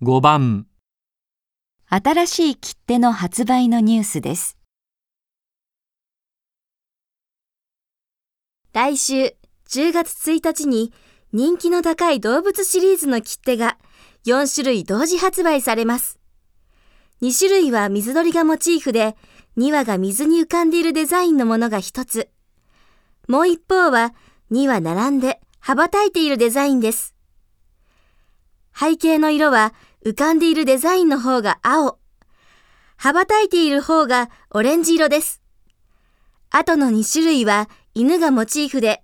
5番新しい切手の発売のニュースです。来週10月1日に人気の高い動物シリーズの切手が4種類同時発売されます。2種類は水鳥がモチーフで2羽が水に浮かんでいるデザインのものが1つ。もう一方は2羽並んで羽ばたいているデザインです。背景の色は浮かんでいるデザインの方が青。羽ばたいている方がオレンジ色です。あとの2種類は犬がモチーフで、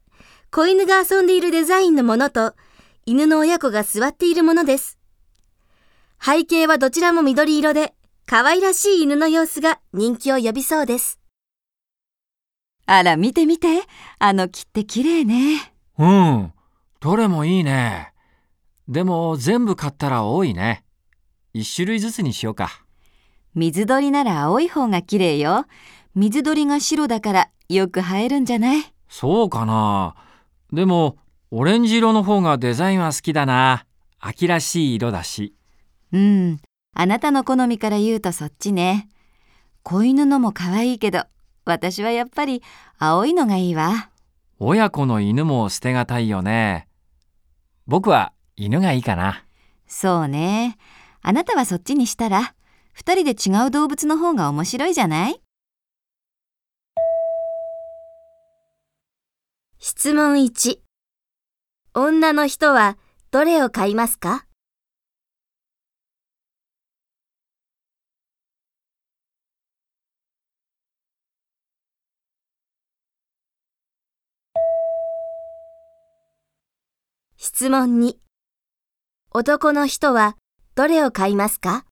子犬が遊んでいるデザインのものと、犬の親子が座っているものです。背景はどちらも緑色で、可愛らしい犬の様子が人気を呼びそうです。あら、見て見て。あの切手綺麗ね。うん。どれもいいね。でも全部買ったら多いね。一種類ずつにしようか。水鳥なら青い方が綺麗よ。水鳥が白だからよく映えるんじゃない？そうかな。でも、オレンジ色の方がデザインは好きだな。秋らしい色だし。うん。あなたの好みから言うとそっちね。子犬のも可愛いけど、私はやっぱり青いのがいいわ。親子の犬も捨てがたいよね。僕は犬がいいかな。そうね。あなたはそっちにしたら、二人で違う動物の方が面白いじゃない？質問1。女の人はどれを買いますか？質問2。男の人はどれを買いますか？